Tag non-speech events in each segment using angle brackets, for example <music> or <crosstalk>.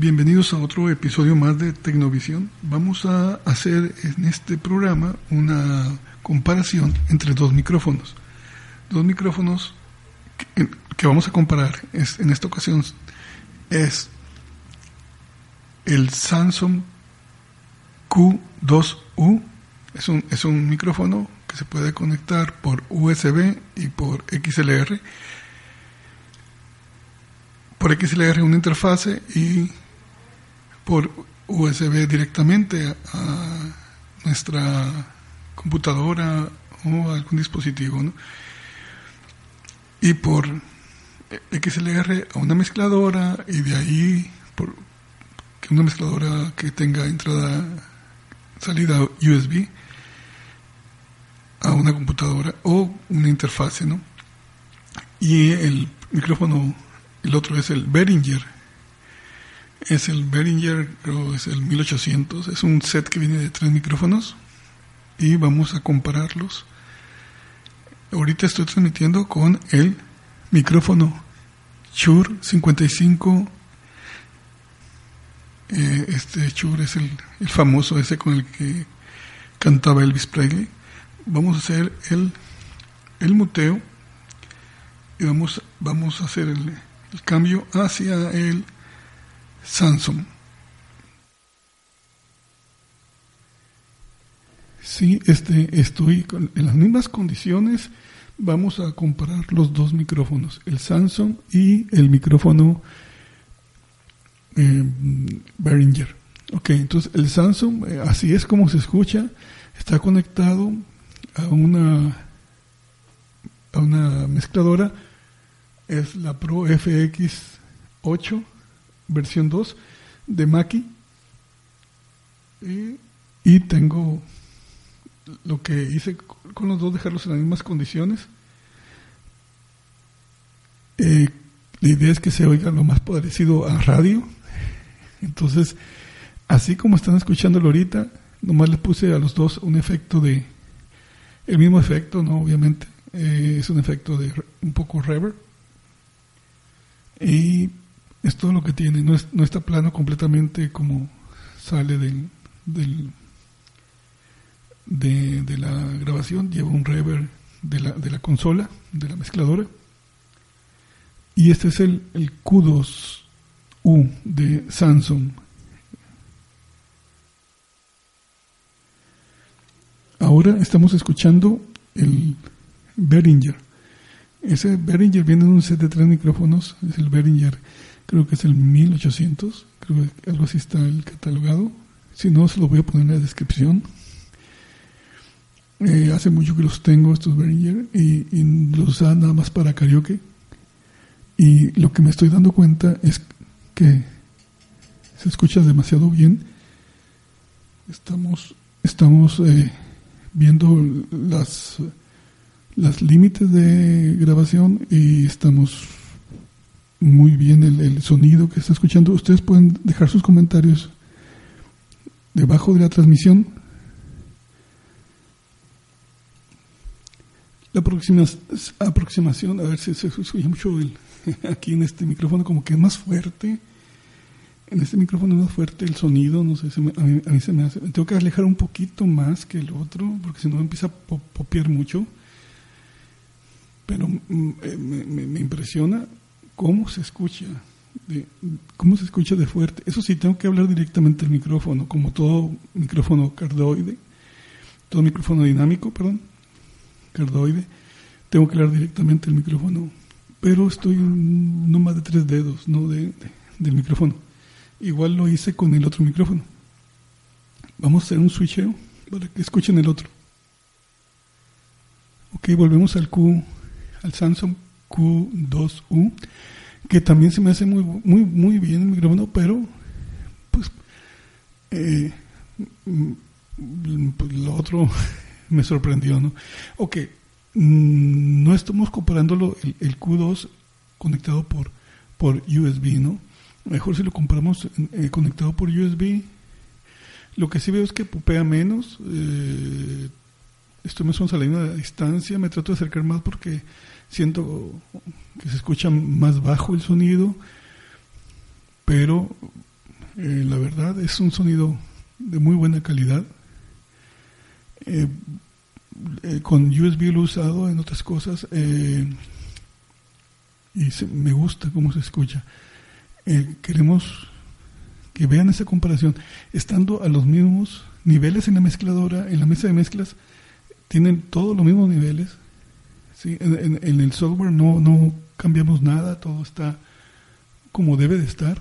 Bienvenidos a otro episodio más de Tecnovisión. Vamos a hacer en este programa una comparación entre dos micrófonos. Dos micrófonos que, vamos a comparar es, en esta ocasión es el Samsung Q2U. Es un, es un micrófono que se puede conectar por USB y por XLR. Por XLR una interfase y por USB directamente a nuestra computadora o algún dispositivo. Y por XLR a una mezcladora y de ahí por una mezcladora que tenga entrada salida USB a una computadora o una interfase, ¿no? Y el micrófono, el otro es el Behringer es el Behringer, creo es el 1800. Es un set que viene de tres micrófonos y vamos a compararlos. Ahorita estoy transmitiendo con el micrófono Shure 55. Eh, este Shure es el, famoso ese con el que cantaba Elvis Presley. Vamos a hacer el, el muteo y vamos, vamos a hacer el, el cambio hacia el Samsung. Sí, este, estoy en las mismas condiciones. Vamos a comparar los dos micrófonos, el Samsung y el micrófono eh, Behringer. Ok, entonces el Samsung, eh, así es como se escucha, está conectado a una, a una mezcladora, es la Pro FX8 versión 2 de Maki. Y, tengo lo que hice con los dos, dejarlos en las mismas condiciones. Eh, la idea es que se oiga lo más parecido a radio. Entonces, así como están escuchándolo ahorita, nomás le puse a los dos un efecto de, el mismo efecto, ¿no? Obviamente, eh, es un efecto de un poco reverb. Y es todo lo que tiene, no, no está plano completamente como sale del, del de, la grabación, lleva un reverb de la, de la consola, de la mezcladora. Y este es el, el Q2U de Samsung. Ahora estamos escuchando el Behringer. Ese Behringer viene en un set de tres micrófonos, es el Behringer creo que es el 1800, creo que algo así está el catalogado. Si no, se lo voy a poner en la descripción. Eh, hace mucho que los tengo, estos Behringer, y, los usaba nada más para karaoke. Y lo que me estoy dando cuenta es que se escucha demasiado bien. Estamos, estamos eh, viendo las, las límites de grabación y estamos muy bien el, sonido que está escuchando. Ustedes pueden dejar sus comentarios debajo de la transmisión. La próxima aproximación, a ver si se escucha mucho el, <laughs> aquí en este micrófono, como que es más fuerte. En este micrófono es más fuerte el sonido, no sé, a, mí, se me hace. Tengo que alejar un poquito más que el otro, porque si no empieza a popear mucho. Pero mm, eh, me impresiona cómo se escucha, cómo se escucha de fuerte. Eso sí, tengo que hablar directamente al micrófono, como todo micrófono cardoide, todo micrófono dinámico, perdón, cardoide, tengo que hablar directamente al micrófono, pero estoy no más de tres dedos, no de, del micrófono. Igual lo hice con el otro micrófono. Vamos a hacer un switcheo para que escuchen el otro. Ok, volvemos al Q, al Samsung Q2U, que también se me hace muy, muy, muy bien el micrófono, pero pues, eh, mm, pues lo otro <laughs> me sorprendió, ¿no? Ok, mm, no estamos comparándolo el, Q2 conectado por, por USB, ¿no? Mejor si lo compramos eh, conectado por USB. Lo que sí veo es que popea menos. Eh, estoy más o menos a la distancia. Me trato de acercar más porque siento que se escucha más bajo el sonido, pero Eh, la verdad es un sonido de muy buena calidad. Eh, eh, con USB lo he usado en otras cosas y me gusta cómo se escucha. queremos que vean esa comparación. Estando a los mismos niveles en la mezcladora, en la mesa de mezclas, tienen todos los mismos niveles. ¿sí? En, el software no, no cambiamos nada, todo está como debe de estar.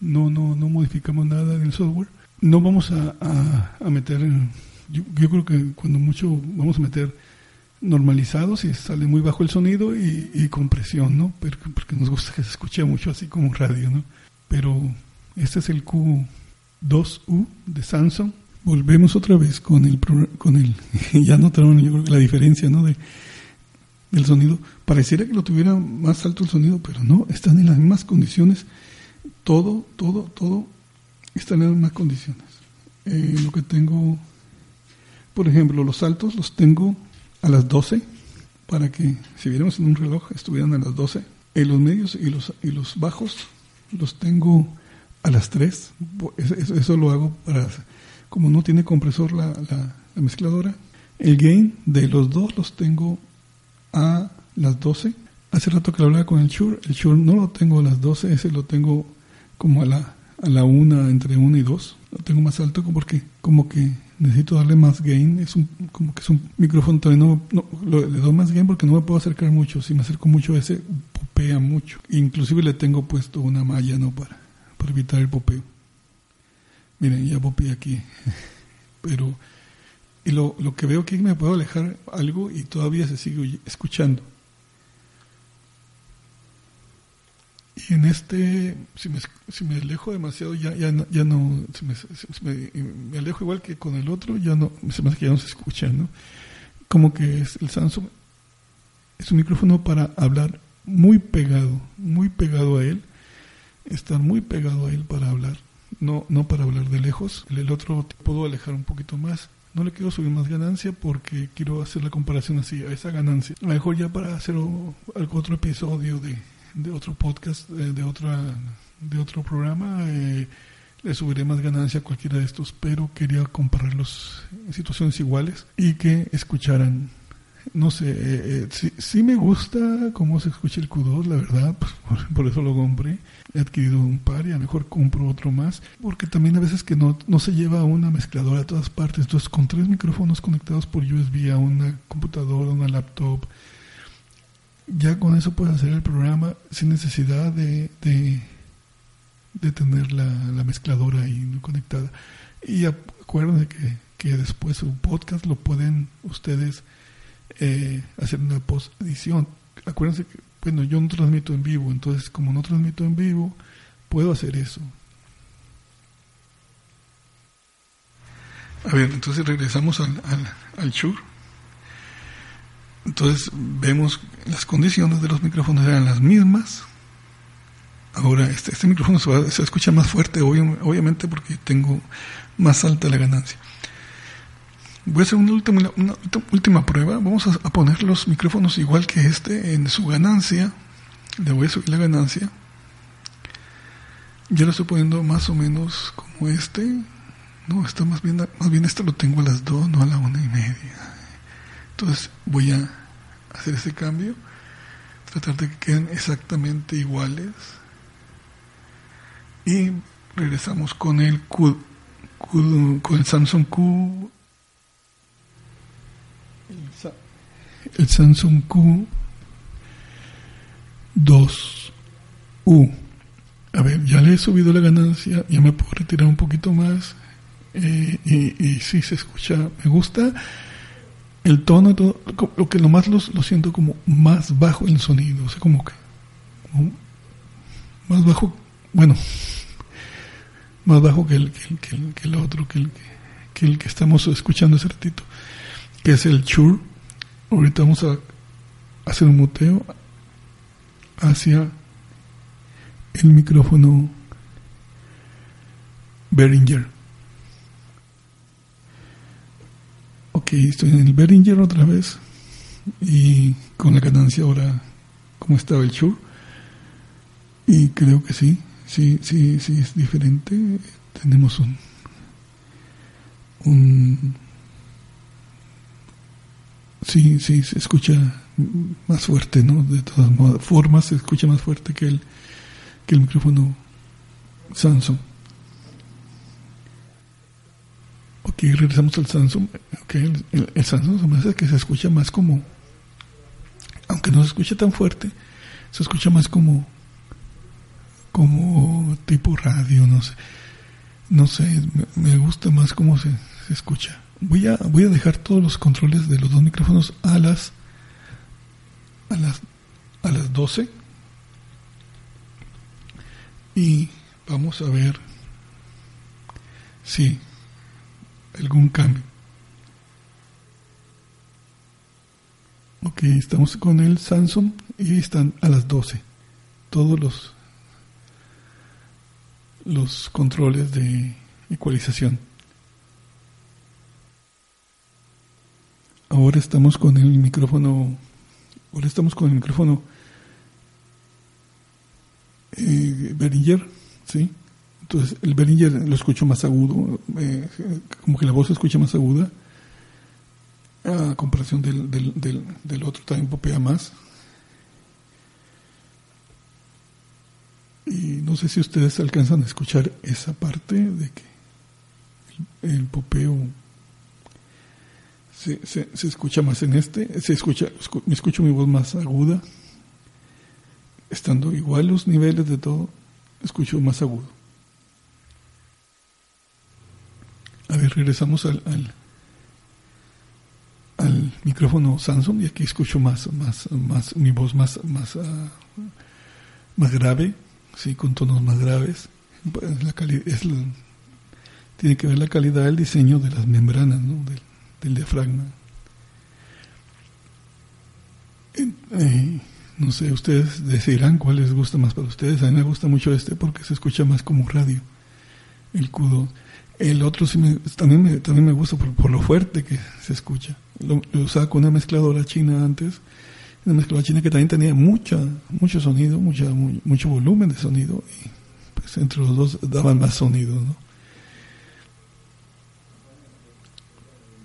No, no, no modificamos nada en el software. No vamos a, a, meter, yo, creo que cuando mucho vamos a meter normalizados y sale muy bajo el sonido y, compresión, ¿no? Porque, porque, nos gusta que se escuche mucho así como radio, ¿no? Pero este es el Q2U de Samsung. Volvemos otra vez con el, con el <laughs> ya notaron yo creo que la diferencia, ¿no? De, del sonido. Pareciera que lo tuviera más alto el sonido, pero no, están en las mismas condiciones. Todo, todo, todo está en las mismas condiciones. Eh, lo que tengo, por ejemplo, los altos los tengo a las 12, para que si viéramos en un reloj estuvieran a las 12. En los medios y los, y los bajos los tengo a las 3. Eso, lo hago para, como no tiene compresor la, la, mezcladora. El gain de los dos los tengo a las 12. Hace rato que lo hablaba con el Shure. El Shure no lo tengo a las 12, ese lo tengo como a la, a la 1, entre 1 y 2. Lo tengo más alto porque como que necesito darle más gain. Es un, como que es un micrófono todavía no, no le doy más gain porque no me puedo acercar mucho. Si me acerco mucho ese, popea mucho. Inclusive le tengo puesto una malla, ¿no? Para, para evitar el popeo. Miren, ya popeé aquí. <laughs> Pero, y lo, lo que veo aquí me puedo alejar algo y todavía se sigue escuchando. Y en este, si me, si me alejo demasiado, ya, ya, no, ya no si me, me, alejo igual que con el otro, ya no, se me hace que ya no se escucha, ¿no? Como que es, el Samsung es un micrófono para hablar muy pegado, muy pegado a él, estar muy pegado a él para hablar, no, no para hablar de lejos. El otro puedo alejar un poquito más. No le quiero subir más ganancia porque quiero hacer la comparación así, a esa ganancia. Mejor ya para hacer otro episodio de, de otro podcast, de, de, otra, de otro programa, eh, le subiré más ganancia a cualquiera de estos, pero quería compararlos en situaciones iguales y que escucharan no sé, eh, eh sí, me gusta cómo se escucha el Q2, la verdad, pues, por, eso lo compré. He adquirido un par y a lo mejor compro otro más, porque también a veces que no, no se lleva una mezcladora a todas partes. Entonces, con tres micrófonos conectados por USB a una computadora, una laptop, ya con eso puedes hacer el programa sin necesidad de, de, tener la, la, mezcladora ahí conectada. Y acuérdense que, que después un podcast lo pueden ustedes eh, hacer una post edición. Acuérdense que, bueno, yo no transmito en vivo, entonces como no transmito en vivo, puedo hacer eso. A ver, entonces regresamos al, al, al Shure. Entonces vemos las condiciones de los micrófonos eran las mismas. Ahora este, este micrófono se, escucha más fuerte, obviamente porque tengo más alta la ganancia. Voy a hacer una última, prueba. Vamos a, poner los micrófonos igual que este en su ganancia. Le voy a subir la ganancia. Ya lo estoy poniendo más o menos como este. No, está más bien, más bien este lo tengo a las dos, no a la una y media. Entonces voy a hacer ese cambio. Tratar de que queden exactamente iguales. Y regresamos con el Q, con el Samsung Q el Samsung Q2U. A ver, ya le he subido la ganancia, ya me puedo retirar un poquito más. Eh, y, y sí se escucha, me gusta el tono, todo, lo que nomás lo, lo siento como más bajo el sonido, o sea, como que más bajo, bueno, más bajo que el, que el, que el, otro, que el, que el que estamos escuchando ese ratito, que es el Shure Ahorita vamos a hacer un muteo hacia el micrófono Behringer. Ok, estoy en el Behringer otra vez y con la ganancia ahora como estaba el Shure y creo que sí, sí, sí, sí es diferente. Tenemos un, un sí, sí, se escucha más fuerte, ¿no? De todas formas, se escucha más fuerte que el, que el micrófono Samsung. Ok, regresamos al Samsung. Okay, el, Samsung se me hace que se escucha más como, aunque no se escucha tan fuerte, se escucha más como, como tipo radio, no sé. No sé, me, gusta más cómo se, se escucha. Voy a, voy a dejar todos los controles de los dos micrófonos a las a las a las 12 y vamos a ver si algún cambio. Ok, estamos con el Samsung y están a las 12. Todos los los controles de ecualización. Ahora estamos con el micrófono, ahora estamos con el micrófono eh, Behringer, ¿sí? Entonces el Behringer lo escucho más agudo, eh, como que la voz se escucha más aguda, a comparación del, del, del, del otro también popea más. Y no sé si ustedes alcanzan a escuchar esa parte de que el, popeo se, se, se, escucha más en este, se escucha, me escucho mi voz más aguda, estando igual los niveles de todo, escucho más agudo. A ver, regresamos al, al, al micrófono Samsung y aquí escucho más, más, más, mi voz más, más, uh, más grave sí, con tonos más graves. Pues, la es tiene que ver la calidad del diseño de las membranas, ¿no? del, del diafragma. Eh, no sé, ustedes decidirán cuál les gusta más para ustedes. A mí me gusta mucho este porque se escucha más como radio, el cudo. El otro sí me, también, me, también me gusta por, lo fuerte que se escucha. Lo, usaba con una mezcladora china antes una mezcla china que también tenía mucha, mucho sonido, mucha, mucho volumen de sonido y pues entre los dos daban más sonido, ¿no?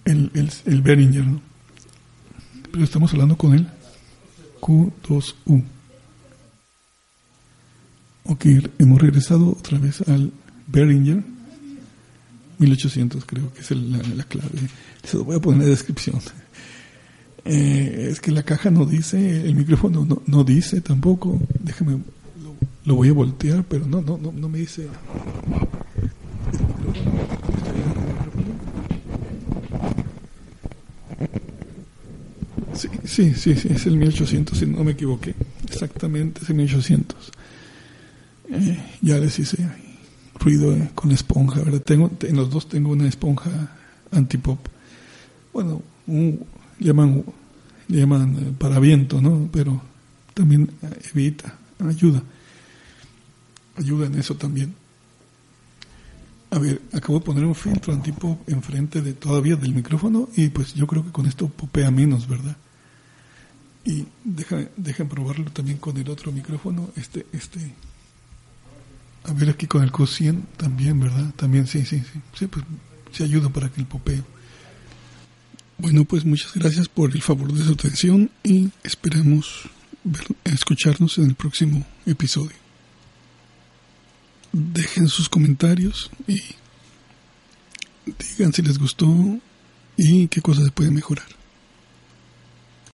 El, el, el Behringer, ¿no? Pero estamos hablando con el Q2U. Ok, hemos regresado otra vez al Behringer 1800 creo que es la, la clave. Se lo voy a poner en la descripción. Eh, es que la caja no dice, el micrófono no, no dice tampoco. Déjame, lo, voy a voltear, pero no, no, no, no me dice. Sí, sí, sí, es el 1800, si no me equivoqué. Exactamente, es el 1800. Eh, ya les hice ruido eh, con esponja, ¿verdad? Tengo, en los dos tengo una esponja antipop. Bueno, un, llaman, llaman eh, para viento, ¿no? Pero también evita, ayuda, ayuda en eso también. A ver, acabo de poner un filtro antipo enfrente de todavía del micrófono y pues yo creo que con esto popea menos, ¿verdad? Y deja, dejan probarlo también con el otro micrófono, este, este, a ver aquí con el Q100 también, ¿verdad? También sí, sí, sí, sí, pues se ayuda para que el popeo. Bueno, pues muchas gracias por el favor de su atención y esperamos escucharnos en el próximo episodio. Dejen sus comentarios y digan si les gustó y qué cosas se pueden mejorar.